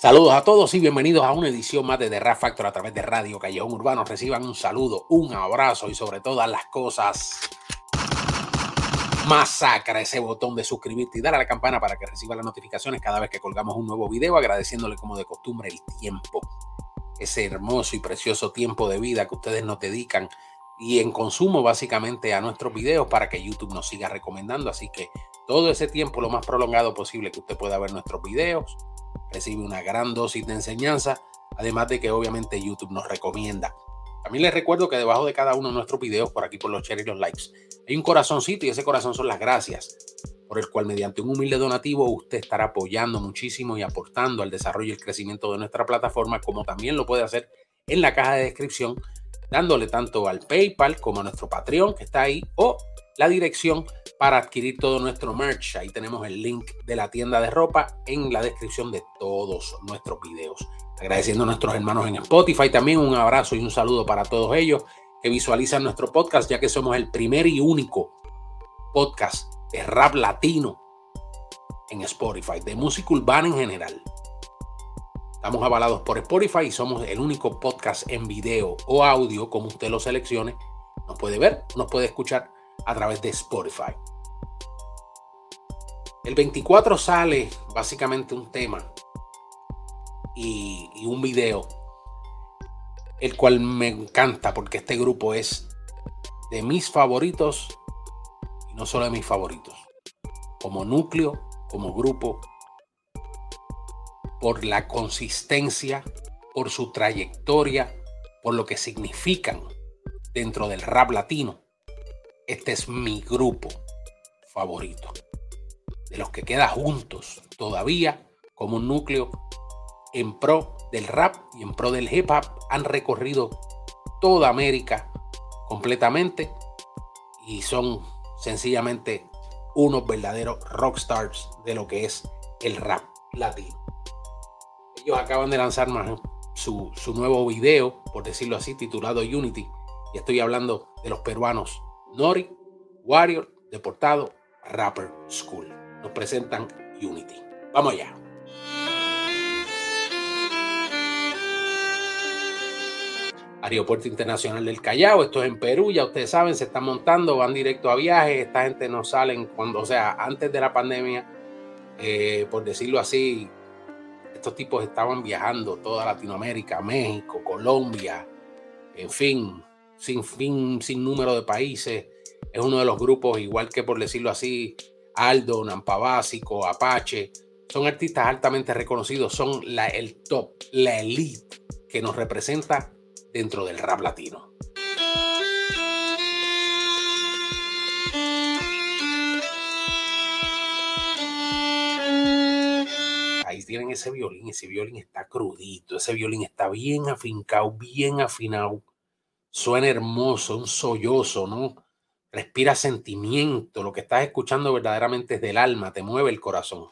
Saludos a todos y bienvenidos a una edición más de The Rap Factor a través de Radio Callejón Urbano. Reciban un saludo, un abrazo y sobre todas las cosas, masacra ese botón de suscribirte y dar a la campana para que reciba las notificaciones cada vez que colgamos un nuevo video, agradeciéndole como de costumbre el tiempo, ese hermoso y precioso tiempo de vida que ustedes nos dedican y en consumo básicamente a nuestros videos para que YouTube nos siga recomendando. Así que todo ese tiempo lo más prolongado posible que usted pueda ver nuestros videos recibe una gran dosis de enseñanza, además de que obviamente YouTube nos recomienda. También les recuerdo que debajo de cada uno de nuestros videos, por aquí por los shares y los likes, hay un corazoncito y ese corazón son las gracias, por el cual mediante un humilde donativo usted estará apoyando muchísimo y aportando al desarrollo y el crecimiento de nuestra plataforma, como también lo puede hacer en la caja de descripción, dándole tanto al PayPal como a nuestro Patreon que está ahí, o la dirección para adquirir todo nuestro merch. Ahí tenemos el link de la tienda de ropa en la descripción de todos nuestros videos. Agradeciendo a nuestros hermanos en Spotify también un abrazo y un saludo para todos ellos que visualizan nuestro podcast, ya que somos el primer y único podcast de rap latino en Spotify, de música urbana en general. Estamos avalados por Spotify y somos el único podcast en video o audio, como usted lo seleccione. Nos puede ver, nos puede escuchar a través de Spotify. El 24 sale básicamente un tema y, un video, el cual me encanta porque este grupo es de mis favoritos y no solo de mis favoritos, como núcleo, como grupo, por la consistencia, por su trayectoria, por lo que significan dentro del rap latino. Este es mi grupo favorito de los que queda juntos todavía como un núcleo en pro del rap y en pro del hip hop han recorrido toda América completamente y son sencillamente unos verdaderos rockstars de lo que es el rap latino. Ellos acaban de lanzar su, su nuevo video, por decirlo así, titulado Unity. Y estoy hablando de los peruanos Nori, Warrior, Deportado, Rapper School nos presentan Unity. Vamos allá. Aeropuerto Internacional del Callao, esto es en Perú, ya ustedes saben, se están montando, van directo a viajes, esta gente no salen cuando, o sea, antes de la pandemia, eh, por decirlo así, estos tipos estaban viajando toda Latinoamérica, México, Colombia, en fin, sin fin, sin número de países. Es uno de los grupos, igual que por decirlo así, Aldo, Nampa Básico, Apache, son artistas altamente reconocidos, son la, el top, la elite que nos representa dentro del rap latino. Tienen ese violín, ese violín está crudito, ese violín está bien afincado, bien afinado, suena hermoso, un sollozo, ¿no? respira sentimiento, lo que estás escuchando verdaderamente es del alma, te mueve el corazón.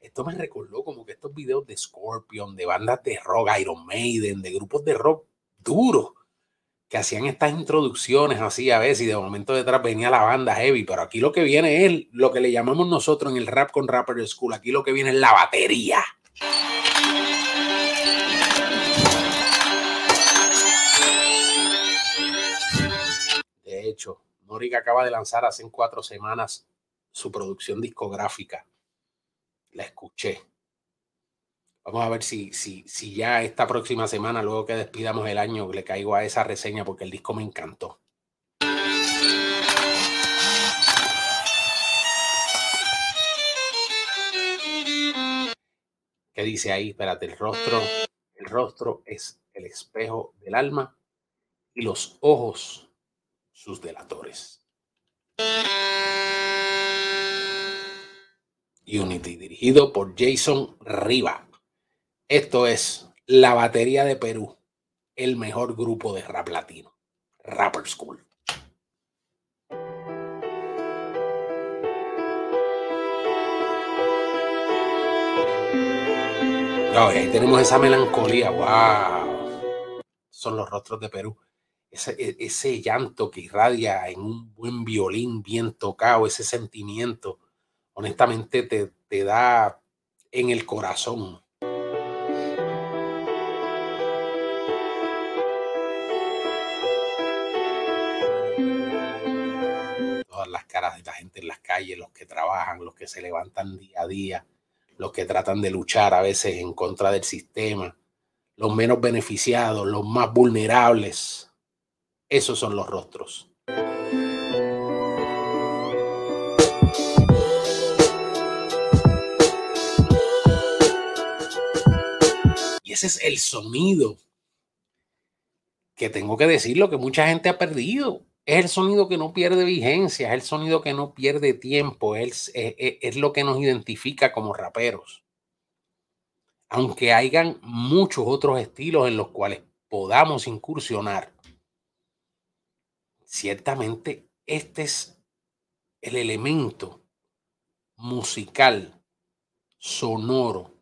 Esto me recordó como que estos videos de Scorpion, de bandas de rock, Iron Maiden, de grupos de rock duros, que hacían estas introducciones así a veces y de momento detrás venía la banda heavy, pero aquí lo que viene es lo que le llamamos nosotros en el rap con Rapper School, aquí lo que viene es la batería. hecho, Norick acaba de lanzar hace cuatro semanas su producción discográfica. La escuché. Vamos a ver si, si, si ya esta próxima semana, luego que despidamos el año, le caigo a esa reseña porque el disco me encantó. ¿Qué dice ahí? Espérate, el rostro, el rostro es el espejo del alma y los ojos sus delatores. Unity, dirigido por Jason Riva. Esto es la batería de Perú, el mejor grupo de rap latino, Rapper School. ahí tenemos esa melancolía, wow. Son los rostros de Perú ese, ese llanto que irradia en un buen violín bien tocado, ese sentimiento, honestamente te, te da en el corazón. Todas las caras de la gente en las calles, los que trabajan, los que se levantan día a día, los que tratan de luchar a veces en contra del sistema, los menos beneficiados, los más vulnerables. Esos son los rostros. Y ese es el sonido que tengo que decir lo que mucha gente ha perdido. Es el sonido que no pierde vigencia, es el sonido que no pierde tiempo, es, lo que nos identifica como raperos. Aunque hayan muchos otros estilos en los cuales podamos incursionar, ciertamente este es el elemento musical, sonoro,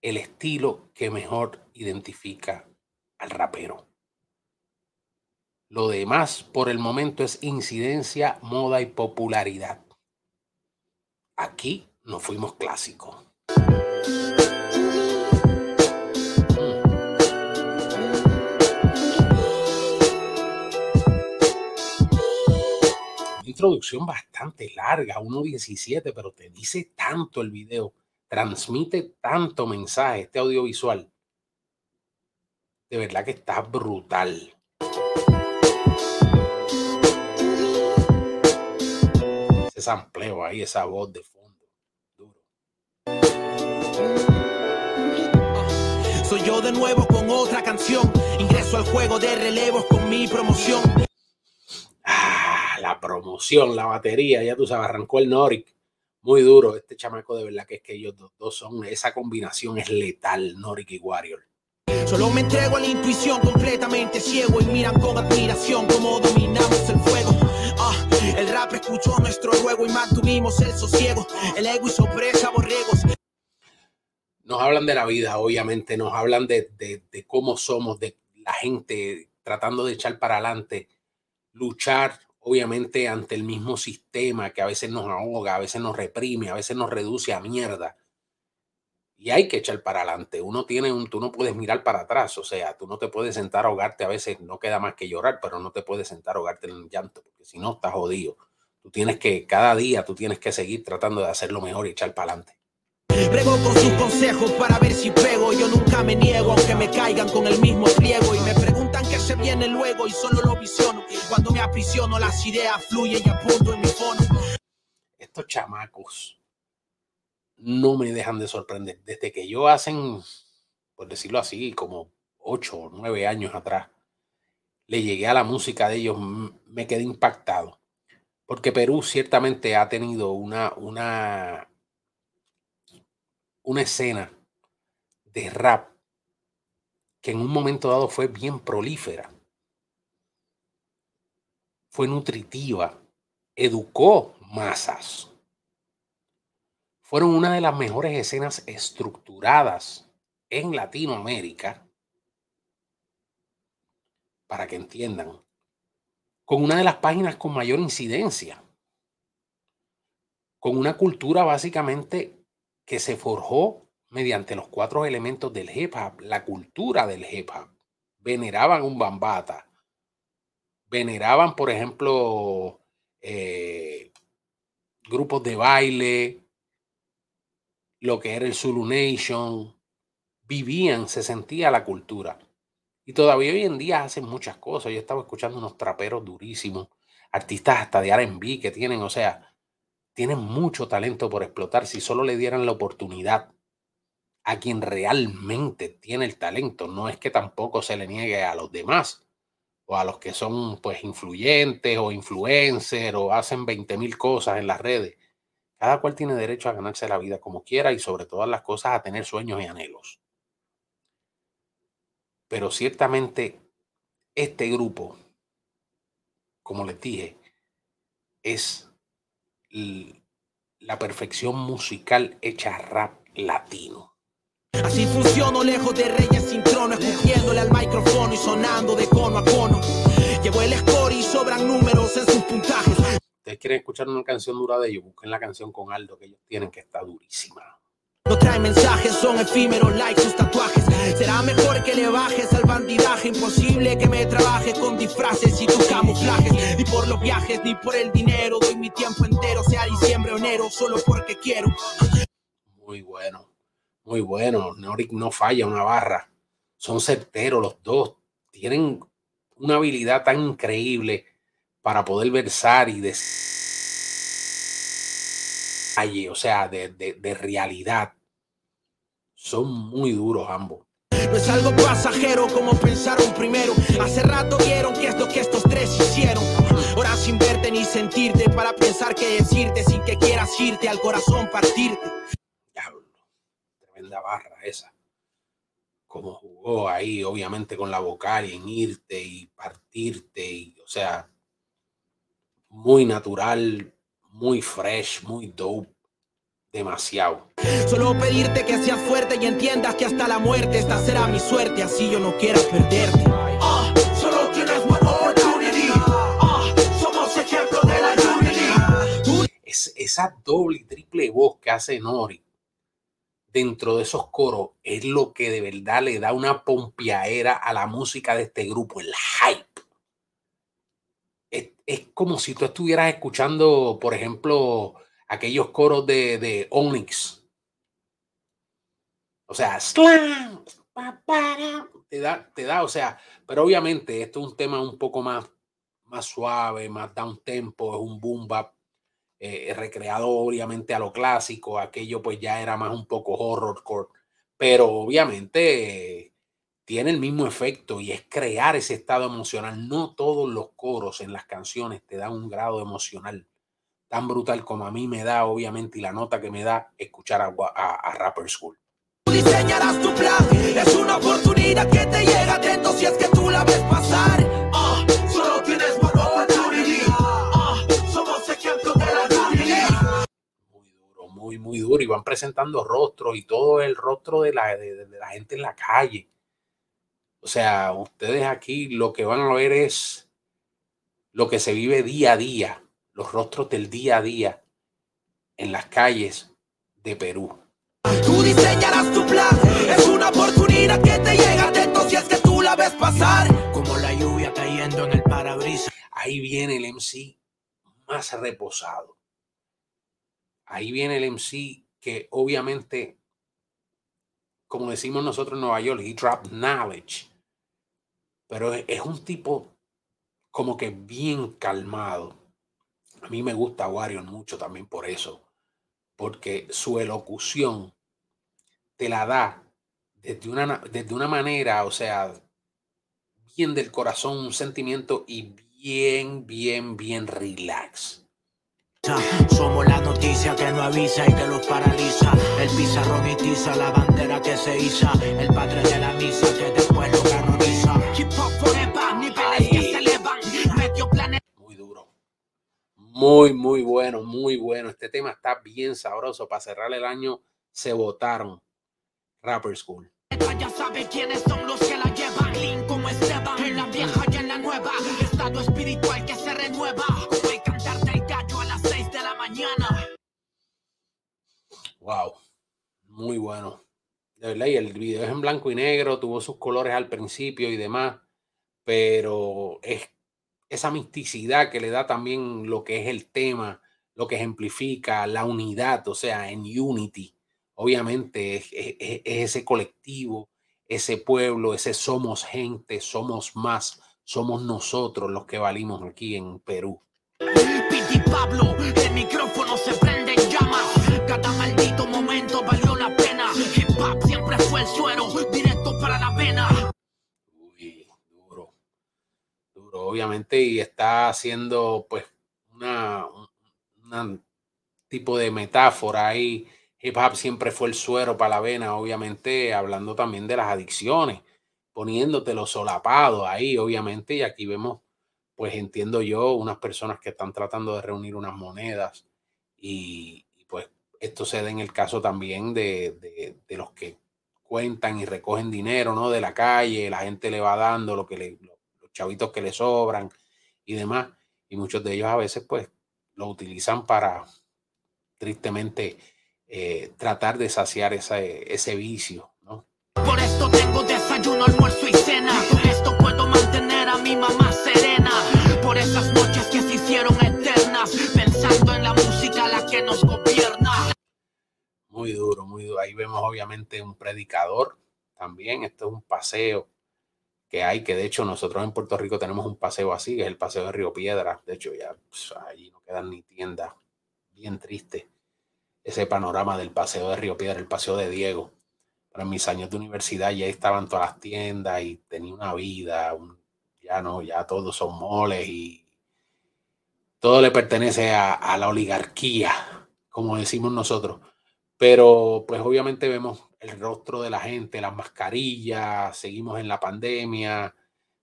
el estilo que mejor identifica al rapero. Lo demás por el momento es incidencia, moda y popularidad. Aquí nos fuimos clásicos. introducción bastante larga, 1.17, pero te dice tanto el video, transmite tanto mensaje, este audiovisual. De verdad que está brutal. Ese sampleo ahí, esa voz de fondo. Duro. Soy yo de nuevo con otra canción. Ingreso al juego de relevos con mi promoción la promoción, la batería, ya tú sabes, arrancó el Noric. Muy duro, este chamaco de verdad que es que ellos dos, son, esa combinación es letal, Noric y Warrior. Solo me entrego a la intuición completamente ciego y miran con admiración cómo dominamos el fuego. El rap escuchó nuestro ruego y mantuvimos el sosiego. El ego y sorpresa borregos. Nos hablan de la vida, obviamente, nos hablan de, de, de cómo somos, de la gente tratando de echar para adelante, luchar obviamente ante el mismo sistema que a veces nos ahoga, a veces nos reprime, a veces nos reduce a mierda. Y hay que echar para adelante. Uno tiene un, tú no puedes mirar para atrás, o sea, tú no te puedes sentar a ahogarte, a veces no queda más que llorar, pero no te puedes sentar a ahogarte en el llanto, porque si no estás jodido. Tú tienes que, cada día tú tienes que seguir tratando de hacer lo mejor y echar para adelante. Brego con sus consejos para ver si pego. Yo nunca me niego, aunque me caigan con el mismo pliego. Y me preguntan qué se viene luego y solo lo visiono. Cuando me aprisiono, las ideas fluyen y apunto en mi fono. Estos chamacos no me dejan de sorprender. Desde que yo hacen, por decirlo así, como ocho o nueve años atrás, le llegué a la música de ellos, me quedé impactado. Porque Perú ciertamente ha tenido una, una una escena de rap que en un momento dado fue bien prolífera, fue nutritiva, educó masas. Fueron una de las mejores escenas estructuradas en Latinoamérica, para que entiendan, con una de las páginas con mayor incidencia, con una cultura básicamente que se forjó mediante los cuatro elementos del hip hop, la cultura del hip hop. Veneraban un bambata, veneraban, por ejemplo, eh, grupos de baile, lo que era el Zulu Nation, vivían, se sentía la cultura. Y todavía hoy en día hacen muchas cosas. Yo estaba escuchando unos traperos durísimos, artistas hasta de RB que tienen, o sea, tienen mucho talento por explotar si solo le dieran la oportunidad a quien realmente tiene el talento. No es que tampoco se le niegue a los demás o a los que son pues influyentes o influencers o hacen 20 mil cosas en las redes. Cada cual tiene derecho a ganarse la vida como quiera y sobre todas las cosas a tener sueños y anhelos. Pero ciertamente este grupo, como les dije, es la perfección musical hecha rap latino. Así funciono lejos de reyes sin trono, escogiéndole al micrófono y sonando de cono a cono. Llevo el score y sobran números en sus puntajes. Ustedes quieren escuchar una canción dura de ellos, busquen la canción con Aldo que ellos tienen que está durísima. No trae mensajes, son efímeros, likes, sus tatuajes. Será mejor que le bajes al bandidaje. Imposible que me trabaje con disfraces y tus camuflajes. Ni por los viajes, ni por el dinero. Doy mi tiempo entero, sea diciembre o enero, solo porque quiero. Muy bueno, muy bueno. Norik no falla una barra. Son certeros los dos. Tienen una habilidad tan increíble para poder versar y decir o sea, de, de, de, realidad. Son muy duros ambos. No es algo pasajero como pensaron primero. Hace rato vieron que es lo que estos tres hicieron. Ahora sin verte ni sentirte para pensar qué decirte sin que quieras irte al corazón partirte. Diablo, tremenda barra esa. Como jugó ahí, obviamente con la vocal y en irte y partirte, y, o sea, muy natural, muy fresh, muy dope. Demasiado. Solo pedirte que seas fuerte y entiendas que hasta la muerte esta será mi suerte, así yo no quiero perderte. Ah, solo tienes one opportunity. Ah, somos ejemplo de la unity. Es, esa doble y triple voz que hace Nori dentro de esos coros es lo que de verdad le da una pompiaera a la música de este grupo, el hype. Es, como si tú estuvieras escuchando, por ejemplo, aquellos coros de, Onyx. O sea, te da, te da, o sea, pero obviamente esto es un tema un poco más, más suave, más down tempo, es un boom bap eh, recreado obviamente a lo clásico, aquello pues ya era más un poco horrorcore, pero obviamente tiene el mismo efecto y es crear ese estado emocional. No todos los coros en las canciones te dan un grado emocional tan brutal como a mí me da, obviamente, y la nota que me da escuchar a, a, a Rapper School. Tú diseñarás tu plan, es una oportunidad que te llega atento si es que tú la ves pasar. Uh, solo tienes one opportunity. Uh, somos ejemplos de la. Muy duro, muy, muy duro. Y van presentando rostros y todo el rostro de la, de, de la gente en la calle. O sea, ustedes aquí lo que van a ver es lo que se vive día a día los rostros del día a día en las calles de Perú. Tú diseñarás tu plan, es una oportunidad que te llega atento si es que tú la ves pasar. Como la lluvia cayendo en el parabrisas. Ahí viene el MC más reposado. Ahí viene el MC que obviamente, como decimos nosotros en Nueva York, he dropped knowledge. Pero es, es un tipo como que bien calmado a mí me gusta Wario mucho también por eso, porque su elocución te la da desde una, desde una manera, o sea, bien del corazón, un sentimiento y bien, bien, bien relax. Somos la noticia que no avisa y que los paraliza. El pizarrón y tiza, la bandera que se iza. El padre de la misa que después Muy, muy bueno, muy bueno. Este tema está bien sabroso. Para cerrar el año se votaron Rapper School. Ya sabe quiénes son los que la llevan. Clean como Esteban, en la vieja y en la nueva. Estado espiritual que se renueva. Como el cantar del gallo a las 6 de la mañana. Wow, muy bueno. De verdad, y el video es en blanco y negro, tuvo sus colores al principio y demás, pero es esa misticidad que le da también lo que es el tema, lo que ejemplifica la unidad, o sea, en Unity. Obviamente es, es, es ese colectivo, ese pueblo, ese somos gente, somos más, somos nosotros los que valimos aquí en Perú. Piti Pablo, el micrófono se prende en llamas. Cada maldito momento valió la pena. Siempre fue el directo para la vena. Obviamente, y está haciendo pues una, tipo de metáfora ahí. Hip hop siempre fue el suero para la vena, obviamente, hablando también de las adicciones, poniéndotelo solapado ahí, obviamente, y aquí vemos pues entiendo yo, unas personas que están tratando de reunir unas monedas y, pues esto se da en el caso también de, de, los que cuentan y recogen dinero, ¿no? De la calle, la gente le va dando lo que le, los chavitos que le sobran y demás. Y muchos de ellos a veces pues lo utilizan para tristemente eh, tratar de saciar ese vicio, ¿no? Por esto tengo desayuno, almuerzo y cena. Por esto puedo mantener a mi mamá serena. Por esas noches que se hicieron eternas, pensando en la música la que nos gobierna. Muy duro, muy duro. Ahí vemos obviamente un predicador también. Esto es un paseo que hay, que de hecho nosotros en Puerto Rico tenemos un paseo así, que es el paseo de Río Piedra. De hecho, ya pues, allí no quedan ni tiendas. Bien triste ese panorama del paseo de Río Piedra, el paseo de Diego. Pero en mis años de universidad ya estaban todas las tiendas y tenía una vida, ya no, ya todos son moles y todo le pertenece a, a la oligarquía, como decimos nosotros. Pero pues obviamente vemos el rostro de la gente, las mascarillas, seguimos en la pandemia,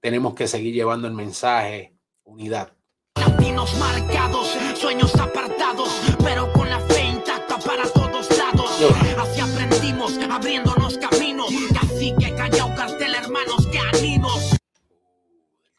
tenemos que seguir llevando el mensaje, unidad. Latinos marcados, sueños apartados, pero con la fe intacta para todos lados. Así aprendimos, abriéndonos caminos. Así que callao cartel, hermanos caninos.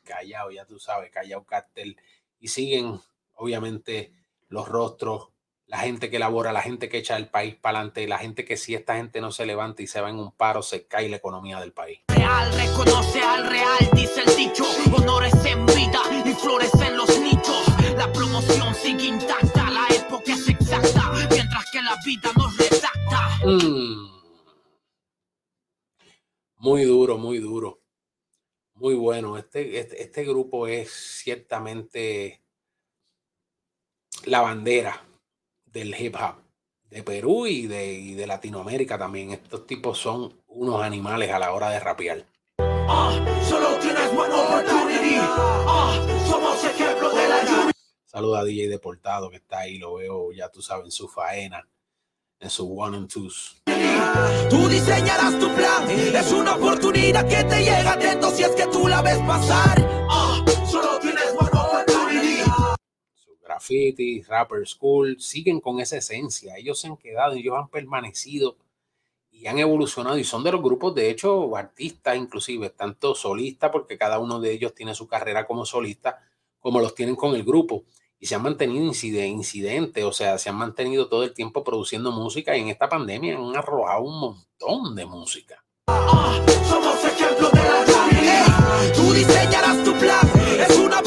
Callao, ya tú sabes, callao cartel. Y siguen, obviamente, los rostros la gente que labora, la gente que echa el país para adelante, la gente que si esta gente no se levanta y se va en un paro, se cae la economía del país. Real reconoce al real, dice el dicho, honores en vida y flores en los nichos. La promoción sigue intacta, la época es exacta, mientras que la vida nos redacta. Mm. Muy duro, muy duro. Muy bueno. Este, este, este grupo es ciertamente la bandera del hip hop de Perú y de, de, Latinoamérica también. Estos tipos son unos animales a la hora de rapear. Ah, solo tienes ah, somos ejemplo de la Saluda a DJ Deportado que está ahí, lo veo, ya tú sabes, en su faena, en su one and twos. Tú diseñarás tu plan, es una oportunidad que te llega atento si es que tú la ves pasar. Graffiti, rapper school, siguen con esa esencia. Ellos se han quedado, ellos han permanecido y han evolucionado y son de los grupos, de hecho, artistas inclusive, tanto solistas, porque cada uno de ellos tiene su carrera como solista, como los tienen con el grupo. Y se han mantenido incidentes, o sea, se han mantenido todo el tiempo produciendo música y en esta pandemia han arrojado un montón de música. Ah, somos ejemplo de la Tú diseñarás tu plan, es una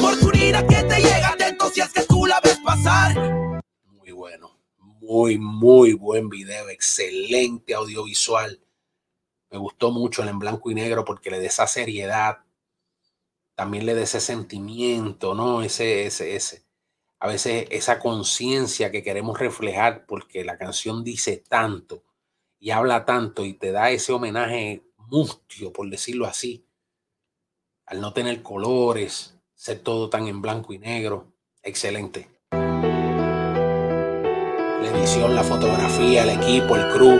muy, muy buen video, excelente audiovisual. Me gustó mucho el en blanco y negro porque le da esa seriedad, también le da ese sentimiento, ¿no? Ese, ese, ese. A veces esa conciencia que queremos reflejar porque la canción dice tanto y habla tanto y te da ese homenaje mustio, por decirlo así, al no tener colores, ser todo tan en blanco y negro. Excelente la fotografía, el equipo, el crew,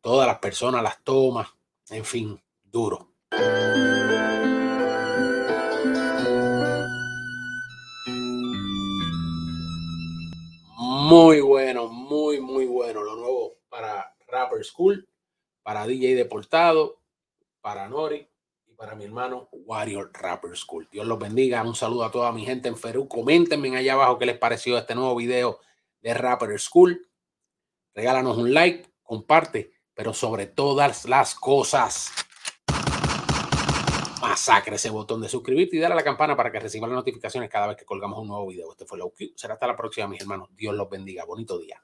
todas las personas, las tomas, en fin, duro. Muy bueno, muy, muy bueno. Lo nuevo para Rapper School, para DJ Deportado, para Nori y para mi hermano Warrior Rapper School. Dios los bendiga. Un saludo a toda mi gente en Perú. Coméntenme allá abajo qué les pareció este nuevo video de Rapper School regálanos un like, comparte, pero sobre todas las cosas, masacre ese botón de suscribirte y dale a la campana para que reciba las notificaciones cada vez que colgamos un nuevo video. Este fue Low Será hasta la próxima, mis hermanos. Dios los bendiga. Bonito día.